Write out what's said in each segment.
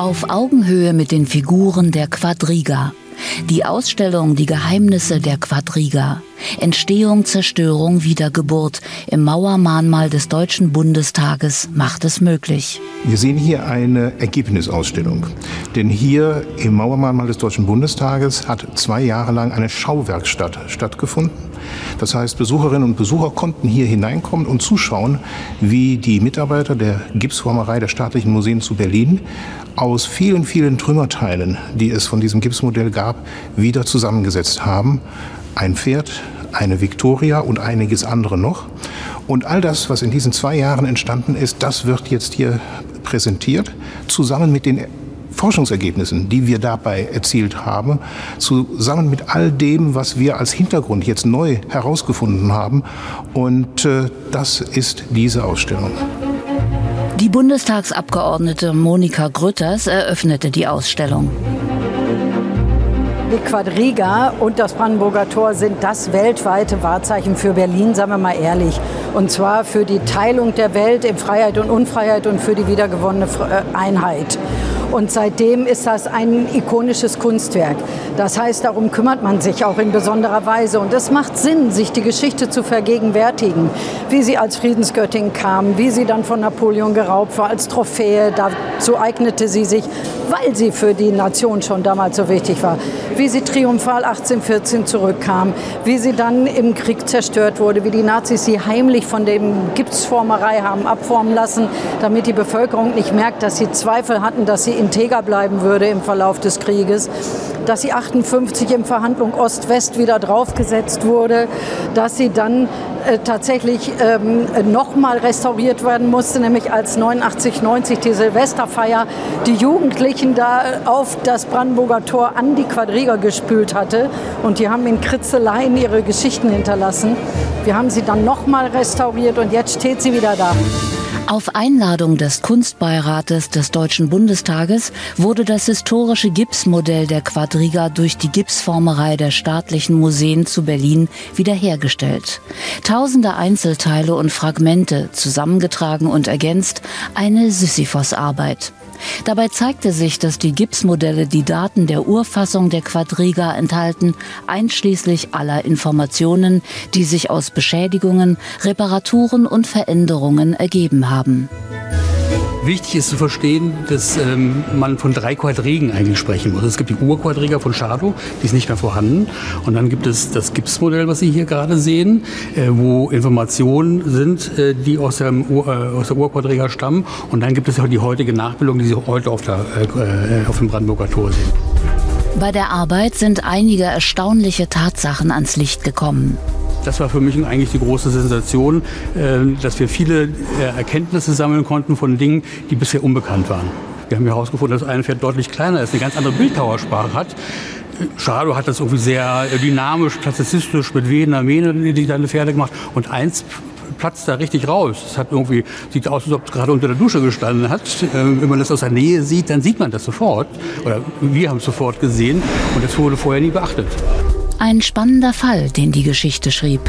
Auf Augenhöhe mit den Figuren der Quadriga. Die Ausstellung Die Geheimnisse der Quadriga. Entstehung, Zerstörung, Wiedergeburt im Mauermahnmal des Deutschen Bundestages macht es möglich. Wir sehen hier eine Ergebnisausstellung. Denn hier im Mauermahnmal des Deutschen Bundestages hat zwei Jahre lang eine Schauwerkstatt stattgefunden. Das heißt, Besucherinnen und Besucher konnten hier hineinkommen und zuschauen, wie die Mitarbeiter der Gipsformerei der staatlichen Museen zu Berlin aus vielen, vielen Trümmerteilen, die es von diesem Gipsmodell gab, wieder zusammengesetzt haben. Ein Pferd, eine Victoria und einiges andere noch. Und all das, was in diesen zwei Jahren entstanden ist, das wird jetzt hier präsentiert, zusammen mit den Forschungsergebnissen, die wir dabei erzielt haben, zusammen mit all dem, was wir als Hintergrund jetzt neu herausgefunden haben. Und äh, das ist diese Ausstellung. Die Bundestagsabgeordnete Monika Grütters eröffnete die Ausstellung. Die Quadriga und das Brandenburger Tor sind das weltweite Wahrzeichen für Berlin, sagen wir mal ehrlich. Und zwar für die Teilung der Welt in Freiheit und Unfreiheit und für die wiedergewonnene äh, Einheit. Und seitdem ist das ein ikonisches Kunstwerk. Das heißt, darum kümmert man sich auch in besonderer Weise. Und es macht Sinn, sich die Geschichte zu vergegenwärtigen, wie sie als Friedensgöttin kam, wie sie dann von Napoleon geraubt war als Trophäe. Dazu eignete sie sich, weil sie für die Nation schon damals so wichtig war. Wie sie triumphal 1814 zurückkam, wie sie dann im Krieg zerstört wurde, wie die Nazis sie heimlich von dem Gipsformerei haben abformen lassen, damit die Bevölkerung nicht merkt, dass sie Zweifel hatten, dass sie integer bleiben würde im Verlauf des Krieges, dass sie 58 in Verhandlung Ost-West wieder draufgesetzt wurde, dass sie dann äh, tatsächlich ähm, nochmal restauriert werden musste, nämlich als 89, 90 die Silvesterfeier die Jugendlichen da auf das Brandenburger Tor an die Quadriga gespült hatte und die haben in Kritzeleien ihre Geschichten hinterlassen. Wir haben sie dann nochmal restauriert und jetzt steht sie wieder da. Auf Einladung des Kunstbeirates des Deutschen Bundestages wurde das historische Gipsmodell der Quadriga durch die Gipsformerei der staatlichen Museen zu Berlin wiederhergestellt. Tausende Einzelteile und Fragmente zusammengetragen und ergänzt, eine Sisyphos-Arbeit. Dabei zeigte sich, dass die Gipsmodelle die Daten der Urfassung der Quadriga enthalten, einschließlich aller Informationen, die sich aus Beschädigungen, Reparaturen und Veränderungen ergeben haben. Wichtig ist zu verstehen, dass ähm, man von drei Quadrigen eigentlich sprechen muss. Es gibt die Urquadriga von Schado, die ist nicht mehr vorhanden. Und dann gibt es das Gipsmodell, was Sie hier gerade sehen, äh, wo Informationen sind, äh, die aus, dem Ur, äh, aus der Urquadriga stammen. Und dann gibt es auch die heutige Nachbildung, die Sie heute auf, der, äh, auf dem Brandenburger Tor sehen. Bei der Arbeit sind einige erstaunliche Tatsachen ans Licht gekommen. Das war für mich eigentlich die große Sensation, äh, dass wir viele äh, Erkenntnisse sammeln konnten von Dingen, die bisher unbekannt waren. Wir haben herausgefunden, dass ein Pferd deutlich kleiner ist, eine ganz andere Bildhauersprache hat. Schado hat das irgendwie sehr dynamisch, klassizistisch mit Wehner Mähne, die seine Pferde gemacht. Und eins platzt da richtig raus. Es hat irgendwie, sieht aus, als ob es gerade unter der Dusche gestanden hat. Ähm, wenn man das aus der Nähe sieht, dann sieht man das sofort. Oder wir haben es sofort gesehen. Und das wurde vorher nie beachtet. Ein spannender Fall, den die Geschichte schrieb.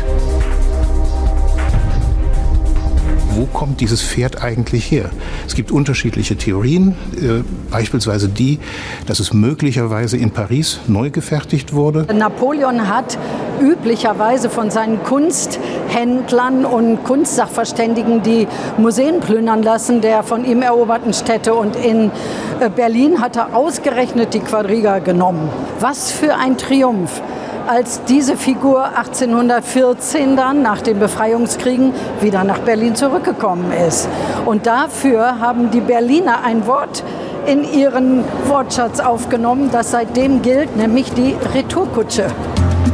Wo kommt dieses Pferd eigentlich her? Es gibt unterschiedliche Theorien, äh, beispielsweise die, dass es möglicherweise in Paris neu gefertigt wurde. Napoleon hat üblicherweise von seinen Kunsthändlern und Kunstsachverständigen die Museen plündern lassen der von ihm eroberten Städte. Und in äh, Berlin hat er ausgerechnet die Quadriga genommen. Was für ein Triumph! Als diese Figur 1814 dann nach den Befreiungskriegen wieder nach Berlin zurückgekommen ist. Und dafür haben die Berliner ein Wort in ihren Wortschatz aufgenommen, das seitdem gilt, nämlich die Retourkutsche.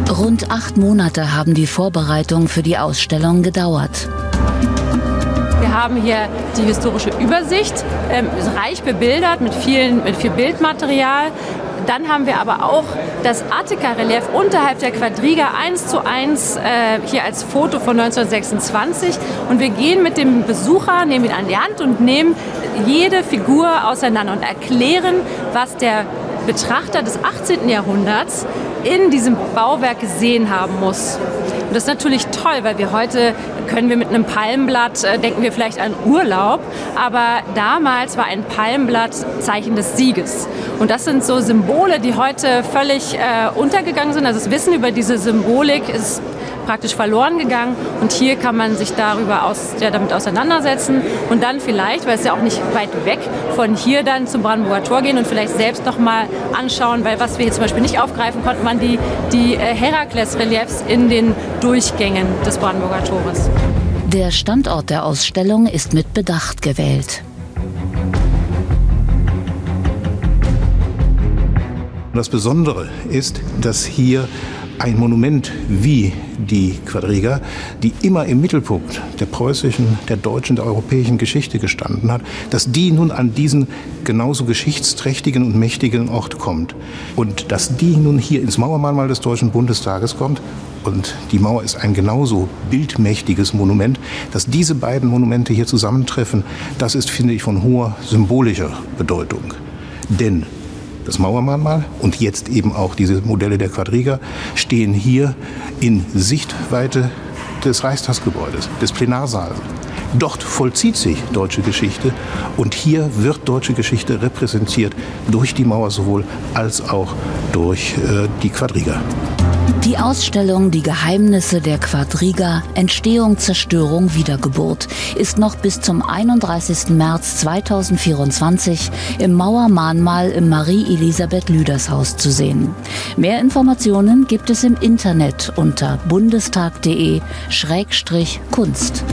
Rund acht Monate haben die Vorbereitungen für die Ausstellung gedauert. Wir haben hier die historische Übersicht, ähm, reich bebildert mit, vielen, mit viel Bildmaterial. Dann haben wir aber auch das Attika-Relief unterhalb der Quadriga eins zu eins äh, hier als Foto von 1926. Und wir gehen mit dem Besucher, nehmen ihn an die Hand und nehmen jede Figur auseinander und erklären, was der Betrachter des 18. Jahrhunderts in diesem Bauwerk gesehen haben muss. Und das ist natürlich toll, weil wir heute können wir mit einem Palmblatt, äh, denken wir vielleicht an Urlaub, aber damals war ein Palmblatt Zeichen des Sieges. Und das sind so Symbole, die heute völlig äh, untergegangen sind. Also das Wissen über diese Symbolik ist praktisch verloren gegangen. Und hier kann man sich darüber aus, ja, damit auseinandersetzen und dann vielleicht, weil es ja auch nicht weit weg, von hier dann zum Brandenburger Tor gehen und vielleicht selbst noch mal anschauen, weil was wir hier zum Beispiel nicht aufgreifen konnten, waren die, die äh, Herakles-Reliefs in den Durchgängen des Brandenburger Tores. Der Standort der Ausstellung ist mit Bedacht gewählt. Das Besondere ist, dass hier ein Monument wie die Quadriga, die immer im Mittelpunkt der preußischen, der deutschen, der europäischen Geschichte gestanden hat, dass die nun an diesen genauso geschichtsträchtigen und mächtigen Ort kommt. Und dass die nun hier ins Mauermahnmal des Deutschen Bundestages kommt, und die Mauer ist ein genauso bildmächtiges Monument, dass diese beiden Monumente hier zusammentreffen, das ist, finde ich, von hoher symbolischer Bedeutung. Denn das Mauermahnmal und jetzt eben auch diese Modelle der Quadriga stehen hier in Sichtweite des Reichstagsgebäudes, des Plenarsaals. Dort vollzieht sich deutsche Geschichte und hier wird deutsche Geschichte repräsentiert durch die Mauer sowohl als auch durch äh, die Quadriga. Die Ausstellung Die Geheimnisse der Quadriga, Entstehung, Zerstörung, Wiedergeburt ist noch bis zum 31. März 2024 im Mauermahnmal im Marie-Elisabeth-Lüders-Haus zu sehen. Mehr Informationen gibt es im Internet unter bundestag.de-kunst.